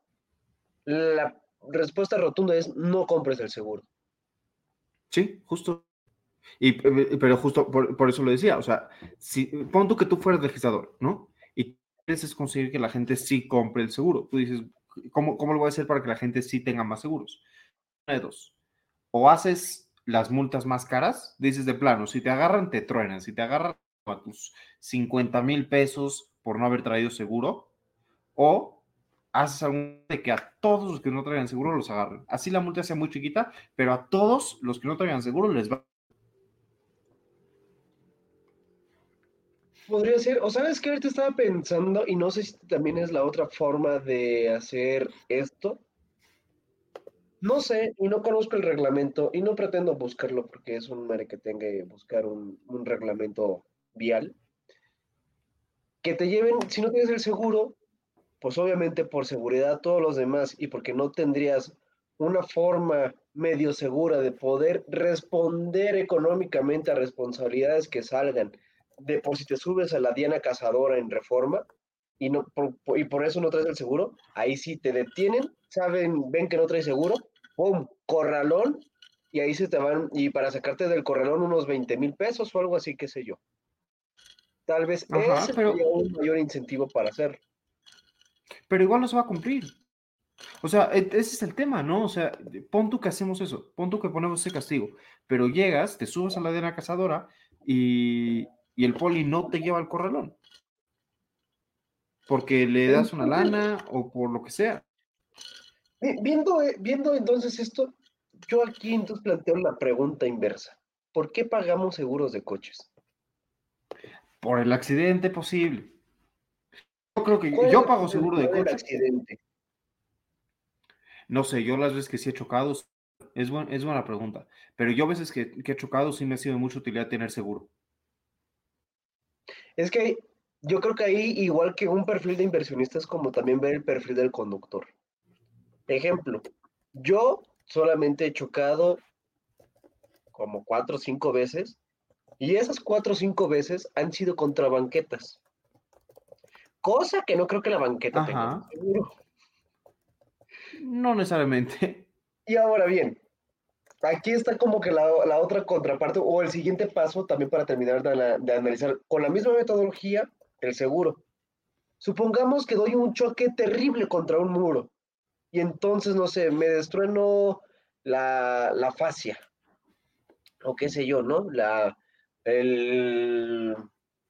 la respuesta rotunda es no compres el seguro. Sí, justo. Y, pero justo por, eso lo decía, o sea, si, pon tú que tú fueras legislador, ¿no? Y quieres conseguir que la gente sí compre el seguro. Tú dices, ¿cómo, ¿cómo lo voy a hacer para que la gente sí tenga más seguros? Una de dos. O haces las multas más caras, dices de plano, si te agarran, te truenan. Si te agarran a tus 50 mil pesos por no haber traído seguro, o haces algún de que a todos los que no traigan seguro los agarren. Así la multa sea muy chiquita, pero a todos los que no traigan seguro les va. Podría ser, o sabes que ahorita estaba pensando, y no sé si también es la otra forma de hacer esto. No sé, y no conozco el reglamento, y no pretendo buscarlo porque es un madre que tenga que buscar un, un reglamento vial. Que te lleven, si no tienes el seguro, pues obviamente por seguridad todos los demás y porque no tendrías una forma medio segura de poder responder económicamente a responsabilidades que salgan de por si te subes a la diana cazadora en reforma y, no, por, y por eso no traes el seguro, ahí sí te detienen, saben, ven que no traes seguro, ¡pum! Corralón y ahí se te van, y para sacarte del corralón unos 20 mil pesos o algo así, qué sé yo. Tal vez ese sería un mayor incentivo para hacerlo pero igual no se va a cumplir. O sea, e, ese es el tema, ¿no? O sea, pon tú que hacemos eso, pon tú que ponemos ese castigo, pero llegas, te subes a la la cazadora y, y el poli no te lleva al corralón. Porque le das una lana o por lo que sea. Viendo, eh, viendo entonces esto, yo aquí entonces planteo la pregunta inversa. ¿Por qué pagamos seguros de coches? Por el accidente posible. Yo creo que yo pago seguro de coche. Accidente? No sé, yo las veces que sí he chocado, es, es buena pregunta, pero yo a veces que, he chocado sí me ha sido de mucha utilidad tener seguro. Es que yo creo que ahí, igual que un perfil de inversionista, es como también ver el perfil del conductor. Ejemplo, yo solamente he chocado como cuatro o cinco veces y esas cuatro o cinco veces han sido contra banquetas. Cosa que no creo que la banqueta tenga seguro. No necesariamente. Y ahora bien, aquí está como que la, otra contraparte o el siguiente paso también para terminar de, de, analizar con la misma metodología el seguro. Supongamos que doy un choque terrible contra un muro y entonces, no sé, me destrueno la, la fascia o qué sé yo, ¿no? La, el,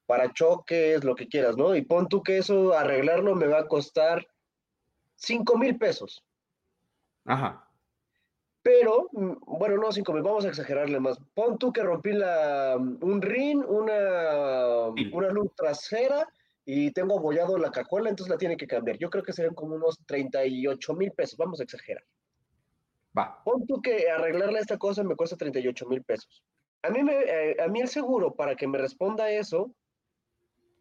para choques, lo que quieras, ¿no? Y pon tú que eso, arreglarlo me va a costar 5 mil pesos. Ajá. Pero, mm, bueno, no 5 mil, vamos a exagerarle más. Pon tú que rompí la, un rin, una, una luz trasera y tengo abollado la cajuela, entonces la tiene que cambiar. Yo creo que serían como unos 38 mil pesos, vamos a exagerar. Va. Pon tú que arreglarle esta cosa me cuesta 38 mil pesos. A mí, me, eh, a mí el seguro, para que me responda eso,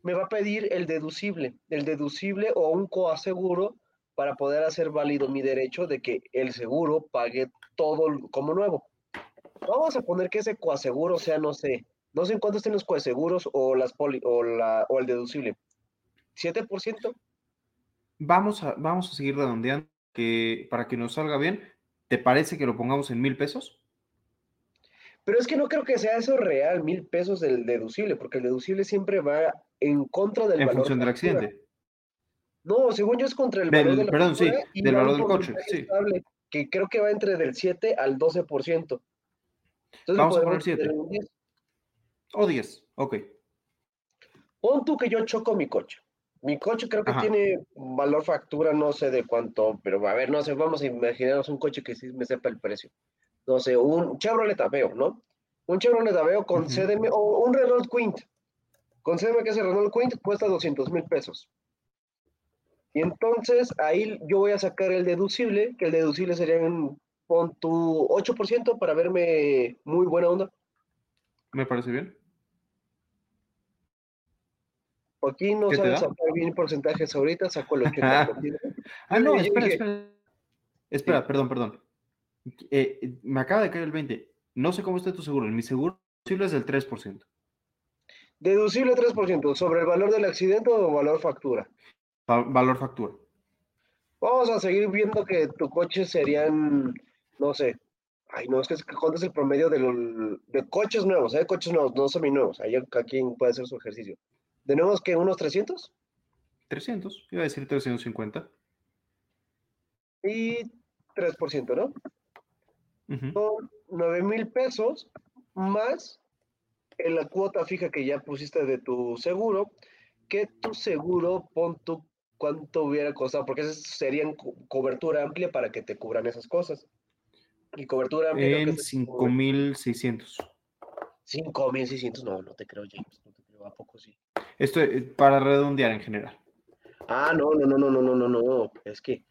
me va a pedir el deducible, el deducible o un coaseguro para poder hacer válido mi derecho de que el seguro pague todo como nuevo. Vamos a poner que ese coaseguro sea, no sé, no sé en cuánto estén los coaseguros o, las poli, o, la, o el deducible. ¿7%? Vamos a, vamos a seguir redondeando que para que nos salga bien. ¿Te parece que lo pongamos en mil pesos? Pero es que no creo que sea eso real, mil pesos del deducible, porque el deducible siempre va en contra del en valor. función del accidente. No, según yo es contra el Del- valor de la perdón, sí, del va valor del coche, sí. que creo que va entre del 7 al 12%. Entonces Vamos a poner siete. tener un 10. O 10, ok. Pon tú que yo choco mi coche. Mi coche creo que Ajá. tiene valor factura, no sé de cuánto, pero a ver, no sé, vamos a imaginarnos un coche que sí me sepa el precio. No sé, un Chevrolet Aveo, ¿no? Un Chevrolet Aveo con Ujú. CDM o un Renault Quint. Con CDM que es el Renault Quint cuesta 200 mil pesos. Y entonces ahí yo voy a sacar el deducible, que el deducible sería un, pon tu 8% para verme muy buena onda. ¿Me parece bien? Aquí no ¿Qué te saben da? sacar bien porcentajes ahorita, saco el 80%. Ah, no, espera, dije- espera. Espera, perdón, perdón. Eh, eh, me acaba de caer el 20. No sé cómo está tu seguro. Mi seguro es del 3%. Deducible 3% sobre el valor del accidente o valor factura. Va- valor factura. Vamos a seguir viendo que tu coche serían, no sé, ay, no, es que ¿cuánto es el promedio de, los- de coches nuevos? ¿eh? Coches nuevos, no seminuevos. Ahí cada quien puede hacer su ejercicio. ¿De nuevos que unos 300? 300. Iba a decir 350. Y 3%, ¿no? Son 9 mil pesos más en la cuota fija que ya pusiste de tu seguro, que tu seguro, pon tú cuánto hubiera costado, porque esas serían co- cobertura amplia para que te cubran esas cosas. Y cobertura amplia En es 5600. 5.600, no, no te creo, James, no te creo, ¿a poco sí? Esto es para redondear en general. Ah, no, no, no, no, no, no, no, no, es que,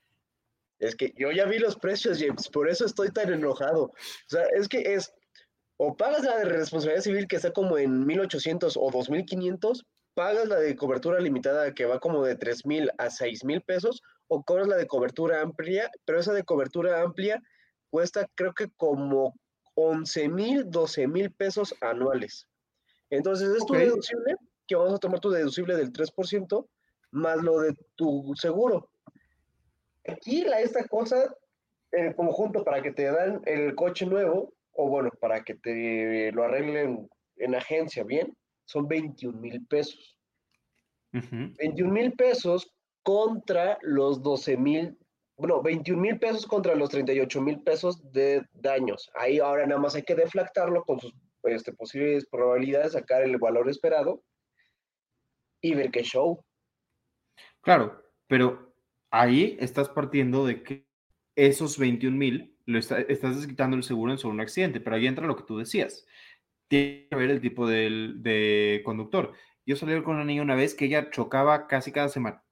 es que yo ya vi los precios, James, por eso estoy tan enojado. O sea, es que es, o pagas la de responsabilidad civil que está como en 1800 o 2500, pagas la de cobertura limitada que va como de 3000 a 6000 pesos, o cobras la de cobertura amplia, pero esa de cobertura amplia cuesta creo que como 11 mil, 12 mil pesos anuales. Entonces es tu deducible, que vamos a tomar tu deducible del 3%, más lo de tu seguro. Aquí la, esta cosa, en conjunto, para que te dan el coche nuevo, o bueno, para que te lo arreglen en agencia bien, son 21 mil pesos. Ujú. 21 mil pesos contra los 12 mil, bueno, 21 mil pesos contra los 38 mil pesos de daños. Ahí ahora nada más hay que deflactarlo con sus este, posibles probabilidades, sacar el valor esperado y ver qué show. Claro, pero ahí estás partiendo de que esos 21 mil está- estás desquitando el seguro en solo un accidente, pero ahí entra lo que tú decías. Tiene que ver el tipo del, de conductor. Yo salí con una niña una vez que ella chocaba casi cada semana.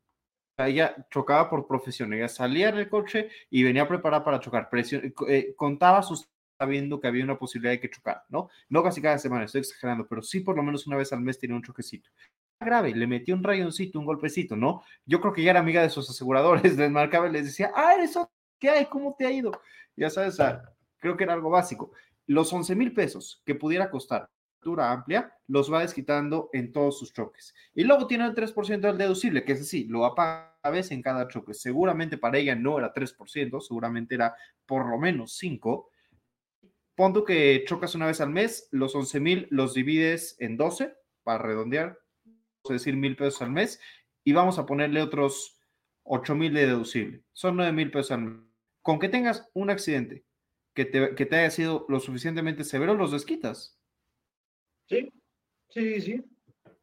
Ella chocaba por profesión. Ella salía del coche y venía preparada para chocar. Presio- eh, contaba sus sabiendo que había una posibilidad de que chocara, ¿no? No casi cada semana, estoy exagerando, pero sí por lo menos una vez al mes tenía un choquecito. Grave, le metió un rayoncito, un golpecito, ¿no? Yo creo que ya era amiga de sus aseguradores, les y les decía, ah, eres ¿qué hay? ¿Cómo te ha ido? Ya sabes, creo que era algo básico. Los 11 mil pesos que pudiera costar cobertura amplia, los va desquitando en todos sus choques. Y luego tiene el 3% del deducible, que es así, lo va a vez en cada choque. Seguramente para ella no era 3%, seguramente era por lo menos 5%. Pon tú que chocas una vez al mes, los 11 mil los divides en 12, para redondear, decir mil pesos al mes, y vamos a ponerle otros 8 mil de deducible. Son 9 mil pesos al mes. Con que tengas un accidente que te, que te haya sido lo suficientemente severo, los desquitas. Sí, sí, sí.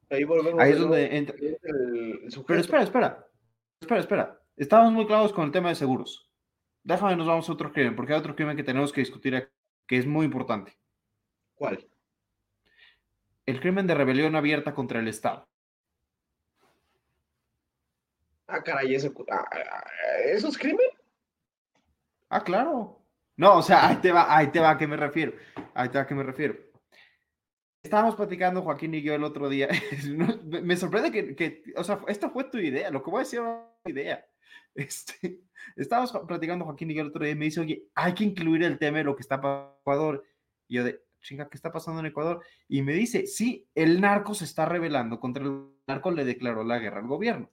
Ahí volvemos Ahí es donde entra. el, Pero espera, espera. Espera, espera. Estamos muy claros con el tema de seguros. Déjame, nos vamos a otro crimen, porque hay otro crimen que tenemos que discutir aquí, que es muy importante. ¿Cuál? El crimen de rebelión abierta contra el Estado. Ah, caray, ¿eso, ah, ah, ¿eso es crimen? Ah, claro. No, o sea, ahí te va, ahí te va a qué me refiero. Ahí te va a qué me refiero. Estábamos platicando Joaquín y yo el otro día. me sorprende que, que, o sea, esta fue tu idea. Lo que voy a decir era una idea. Este, estábamos platicando Joaquín y yo el otro día y me dice, oye, hay que incluir el tema de lo que está pasando en Ecuador. Y yo de, chinga, ¿qué está pasando en Ecuador? Y me dice, sí, el narco se está rebelando contra el narco, le declaró la guerra al gobierno.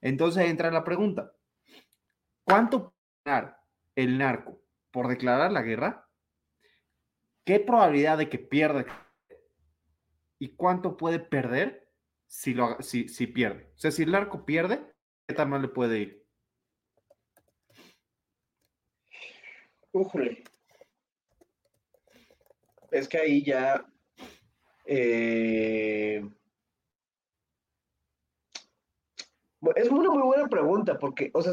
Entonces entra la pregunta, ¿cuánto puede el narco por declarar la guerra? ¿Qué probabilidad de que pierda? ¿Y cuánto puede perder si, lo, si, si pierde? O sea, si el narco pierde, ¿qué tan mal le puede ir? Újule. Es que ahí ya eh, es una muy buena pregunta, porque, o sea,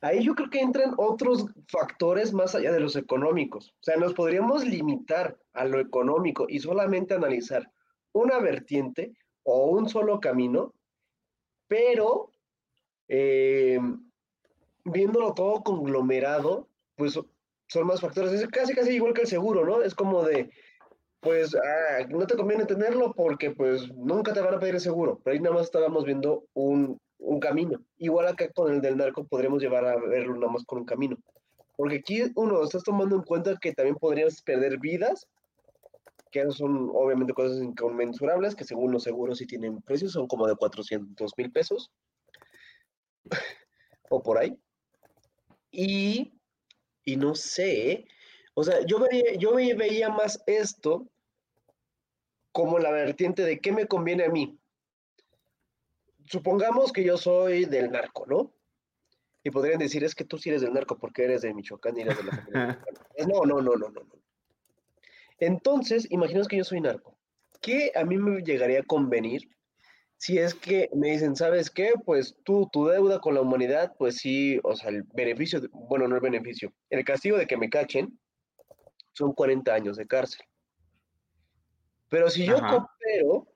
ahí yo creo que entran otros factores más allá de los económicos. O sea, nos podríamos limitar a lo económico y solamente analizar una vertiente o un solo camino, pero eh, viéndolo todo conglomerado, pues son más factores. Es casi, casi igual que el seguro, ¿no? Es como de, pues, ah, no te conviene tenerlo porque, pues, nunca te van a pedir el seguro. Pero ahí nada más estábamos viendo un, un camino. Igual acá con el del narco podríamos llevar a verlo nada más con un camino. Porque aquí, uno, estás tomando en cuenta que también podrías perder vidas, que son obviamente cosas inconmensurables, que según los seguros sí tienen precios, son como de 400 mil pesos, o por ahí. Y, y no sé, o sea, yo, veía, yo veía más esto como la vertiente de qué me conviene a mí supongamos que yo soy del narco, ¿no? Y podrían decir, es que tú sí eres del narco porque eres de Michoacán y eres de la familia No, no, no, no, no, no. Entonces, imaginaos que yo soy narco. ¿Qué a mí me llegaría a convenir si es que me dicen, ¿sabes qué? Pues tú, tu deuda con la humanidad, pues sí, o sea, el beneficio, bueno, no el beneficio, el castigo de que me cachen son 40 años de cárcel. Pero si yo coopero,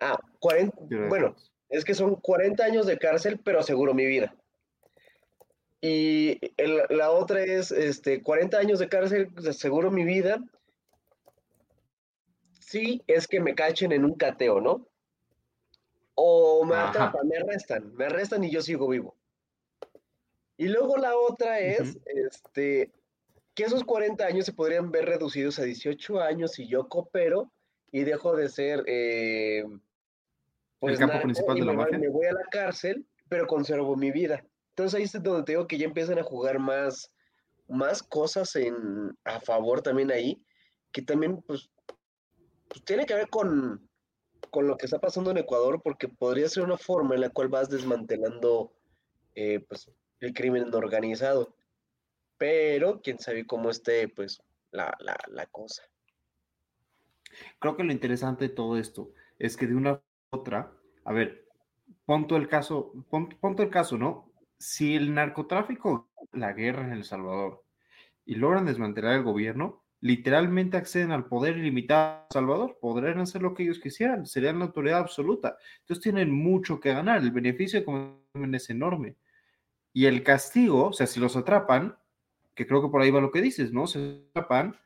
Ah, 40, bueno, es que son 40 años de cárcel, pero aseguro mi vida. Y la otra es este, 40 años de cárcel, aseguro mi vida. Sí, es que me cachen en un cateo, ¿no? O me atrapan, me arrestan, me arrestan y yo sigo vivo. Y luego la otra es, este, que esos 40 años se podrían ver reducidos a 18 años si yo coopero y dejo de ser eh, pues el campo principal de la me, Me voy a la cárcel, pero conservo mi vida. Entonces ahí es donde te digo que ya empiezan a jugar más, más cosas en, a favor también ahí, que también pues, pues tiene que ver con, con, lo que está pasando en Ecuador, porque podría ser una forma en la cual vas desmantelando eh, pues, el crimen organizado. Pero quién sabe cómo esté pues la, la, la cosa. Creo que lo interesante de todo esto es que de una otra, a ver, ponto el caso, ponto el caso, ¿no? Si el narcotráfico, la guerra en El Salvador, y logran desmantelar el gobierno, literalmente acceden al poder ilimitado El Salvador, podrían hacer lo que ellos quisieran, serían la autoridad absoluta. Entonces tienen mucho que ganar, el beneficio de es enorme. Y el castigo, o sea, si los atrapan, que creo que por ahí va lo que dices, ¿no? Se atrapan,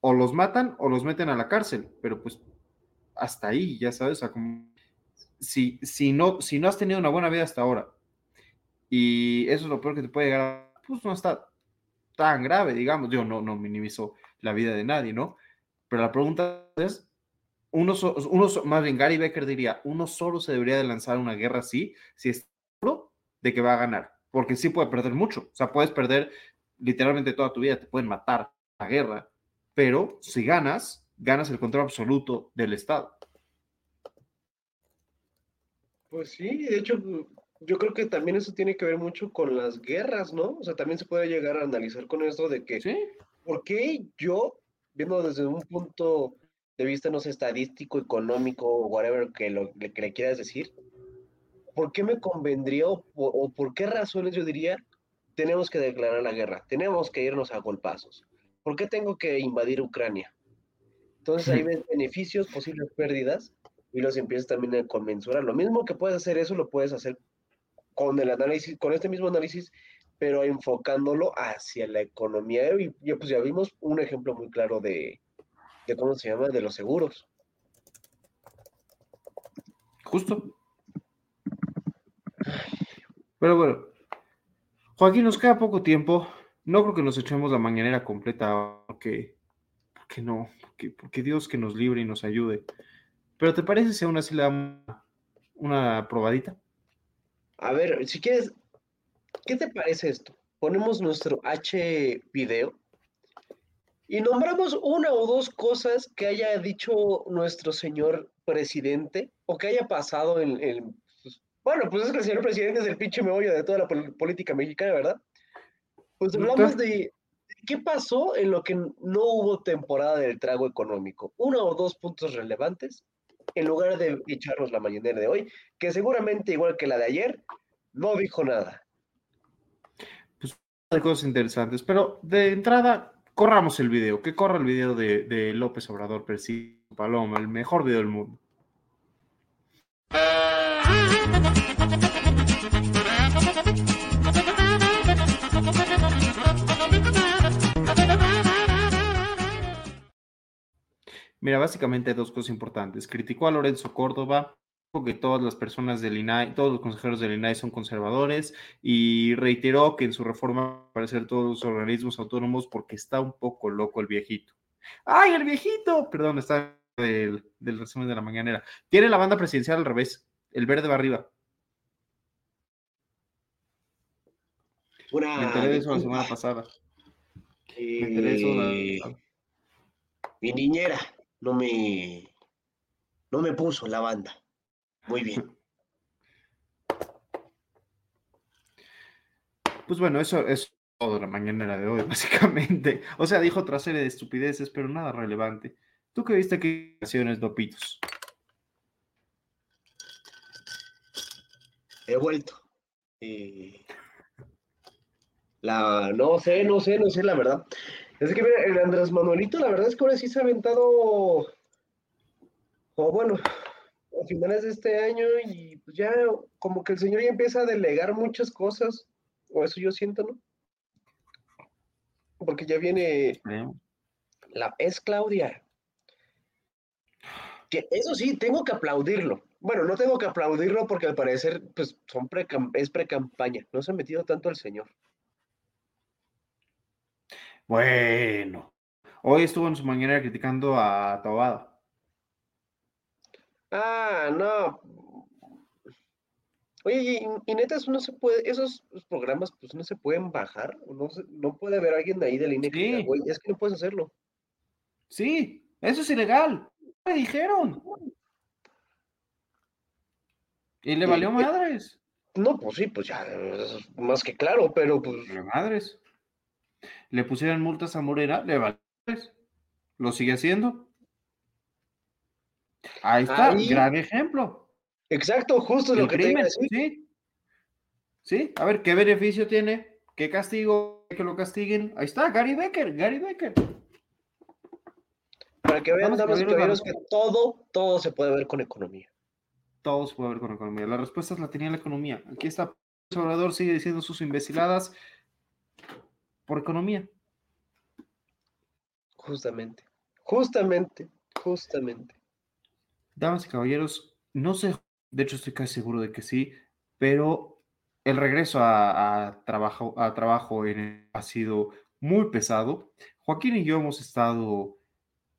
o los matan o los meten a la cárcel, pero pues hasta ahí, ya sabes, como si, si, no, si no has tenido una buena vida hasta ahora y eso es lo peor que te puede llegar, pues no está tan grave, digamos, yo no, no minimizo la vida de nadie, ¿no? Pero la pregunta es, uno, uno más bien Gary Becker diría, uno solo se debería de lanzar una guerra así, si es seguro de que va a ganar, porque sí puede perder mucho, o sea, puedes perder literalmente toda tu vida, te pueden matar la guerra, pero si ganas, ganas el control absoluto del Estado. Pues sí, de hecho, yo creo que también eso tiene que ver mucho con las guerras, ¿no? O sea, también se puede llegar a analizar con esto de que, ¿Sí? ¿por qué yo, viendo desde un punto de vista, no sé, estadístico, económico, whatever que, lo, que le quieras decir, ¿por qué me convendría o, o por qué razones yo diría tenemos que declarar la guerra, tenemos que irnos a golpazos? ¿Por qué tengo que invadir Ucrania? Entonces ahí ves beneficios, posibles pérdidas, y los empiezas también a conmensurar. Lo mismo que puedes hacer eso, lo puedes hacer con el análisis, con este mismo análisis, pero enfocándolo hacia la economía. Y ya, pues ya vimos un ejemplo muy claro de, de cómo se llama, de los seguros. Justo. Pero bueno, Joaquín, nos queda poco tiempo. No creo que nos echemos la mañanera completa, porque, porque no, porque, porque Dios que nos libre y nos ayude. Pero ¿te parece si aún así le damos una probadita? A ver, si quieres, ¿qué te parece esto? Ponemos nuestro H video y nombramos una o dos cosas que haya dicho nuestro señor presidente o que haya pasado en, en pues, bueno, pues es que el señor presidente es el pinche meollo de toda la pol- política mexicana, ¿verdad? Pues hablamos de qué pasó en lo que no hubo temporada del trago económico. Uno o dos puntos relevantes en lugar de echarnos la mañanera de hoy, que seguramente igual que la de ayer, no dijo nada. Hay cosas interesantes, pero de entrada, corramos el video, que corra el video de, de López Obrador Persigue Paloma, el mejor video del mundo. Mira, básicamente hay dos cosas importantes. Criticó a Lorenzo Córdoba, dijo que todas las personas del INAI, todos los consejeros del INAI son conservadores y reiteró que en su reforma aparecer todos los organismos autónomos porque está un poco loco el viejito. ¡Ay, el viejito! Perdón, está del, del resumen de la mañanera. Tiene la banda presidencial al revés. El verde va arriba. Una Me enteré de eso la semana pasada. Eh, Me enteré de eso la- Mi niñera no me, no me puso la banda. Muy bien. Pues bueno, eso es todo la mañanera de hoy, básicamente. O sea, dijo otra serie de estupideces, pero nada relevante. ¿Tú qué viste qué canciones, Dopitos? He vuelto. Eh, la, no sé, no sé, no sé, la verdad. Es que mira, el Andrés Manuelito, la verdad es que ahora sí se ha aventado, o bueno, a finales de este año y pues ya como que el señor ya empieza a delegar muchas cosas, o eso yo siento, ¿no? Porque ya viene la es Claudia. Que eso sí, tengo que aplaudirlo. Bueno, no tengo que aplaudirlo porque al parecer, pues, son pre es pre-campaña. No se ha metido tanto el señor. Bueno, hoy estuvo en su mañanera criticando a Tobada. Ah, no. Oye, y, y neta, eso no se puede, esos programas, pues, no se pueden bajar. No, se- no puede haber alguien ahí del INE que diga, güey, es que no puedes hacerlo. Sí, eso es ilegal. Me dijeron. Y le valió y- madres. No, pues sí, pues ya, es más que claro, pero pues, madres. Le pusieron multas a Morena, le madres. Lo sigue haciendo. Ahí está, Ahí- gran ejemplo. exacto, justo lo que te iba a crimen, decir. sí. Sí, a ver, ¿qué beneficio tiene? ¿Qué castigo? Que lo castiguen. Ahí está, Gary Becker, Gary Becker. Para que vean, Damas y caballeros, que todo, todo se puede ver con economía. Todo se puede ver con economía. La respuesta la tenía la economía. Aquí está, el Obrador sigue diciendo sus imbeciladas por economía. Justamente, justamente, justamente. Damas y caballeros, no sé, de hecho estoy casi seguro de que sí, pero el regreso a, a trabajo, a trabajo en- ha sido muy pesado. Joaquín y yo hemos estado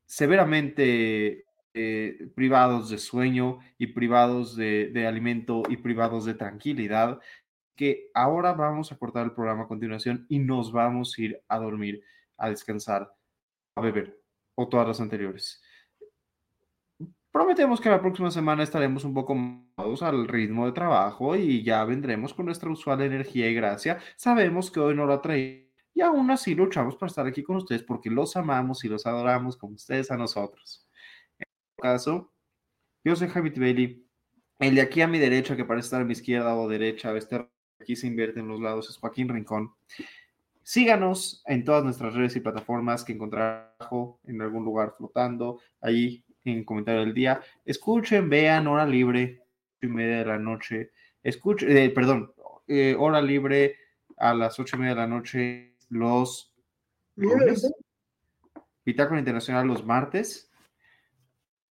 severamente eh, privados de sueño y privados de, de alimento y privados de tranquilidad, que ahora vamos a cortar el programa a continuación y nos vamos a ir a dormir, a descansar, a beber, o todas las anteriores. Prometemos que la próxima semana estaremos un poco más al ritmo de trabajo y ya vendremos con nuestra usual energía y gracia. Sabemos que hoy no la traemos y aún así luchamos para estar aquí con ustedes porque los amamos y los adoramos como ustedes a nosotros. En todo caso, yo soy Javi Bailey. El de aquí a mi derecha, que parece estar a mi izquierda o derecha, este aquí se invierte en los lados, es Joaquín Rincón. Síganos en todas nuestras redes y plataformas que encontrarán en algún lugar flotando, ahí en comentario del día. Escuchen, vean, hora libre, ocho y media de la noche. Escuchen, eh, perdón, eh, hora libre a las ocho y media de la noche los lunes. Bitácora Internacional los martes.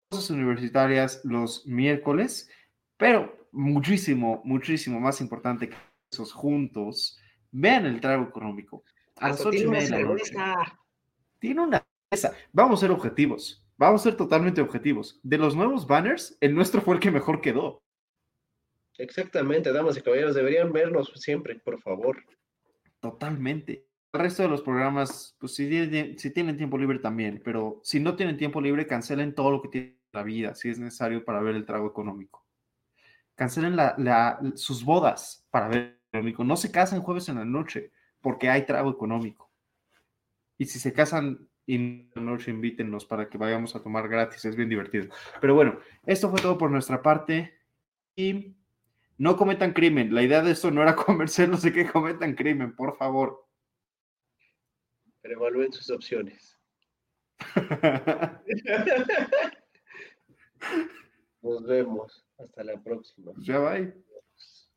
Cosas universitarias los miércoles. Pero muchísimo, muchísimo más importante que esos juntos, vean el trago económico. A las ocho y media de la noche. Tiene una Vamos a ser objetivos. Vamos a ser totalmente objetivos. De los nuevos banners, el nuestro fue el que mejor quedó. Exactamente, damas y caballeros, deberían vernos siempre, por favor. Totalmente. El resto de los programas, pues si tienen, si tienen tiempo libre también, pero si no tienen tiempo libre, cancelen todo lo que tienen en la vida, si es necesario para ver el trago económico. Cancelen sus bodas para ver económico. No se casen jueves en la noche porque hay trago económico. Y si se casan en la noche, invítenos para que vayamos a tomar gratis, es bien divertido. Pero bueno, esto fue todo por nuestra parte y no cometan crimen. La idea de esto no era convencerlos de que cometan crimen, por favor. Pero evalúen sus opciones. Nos vemos. Hasta la próxima. Ya va.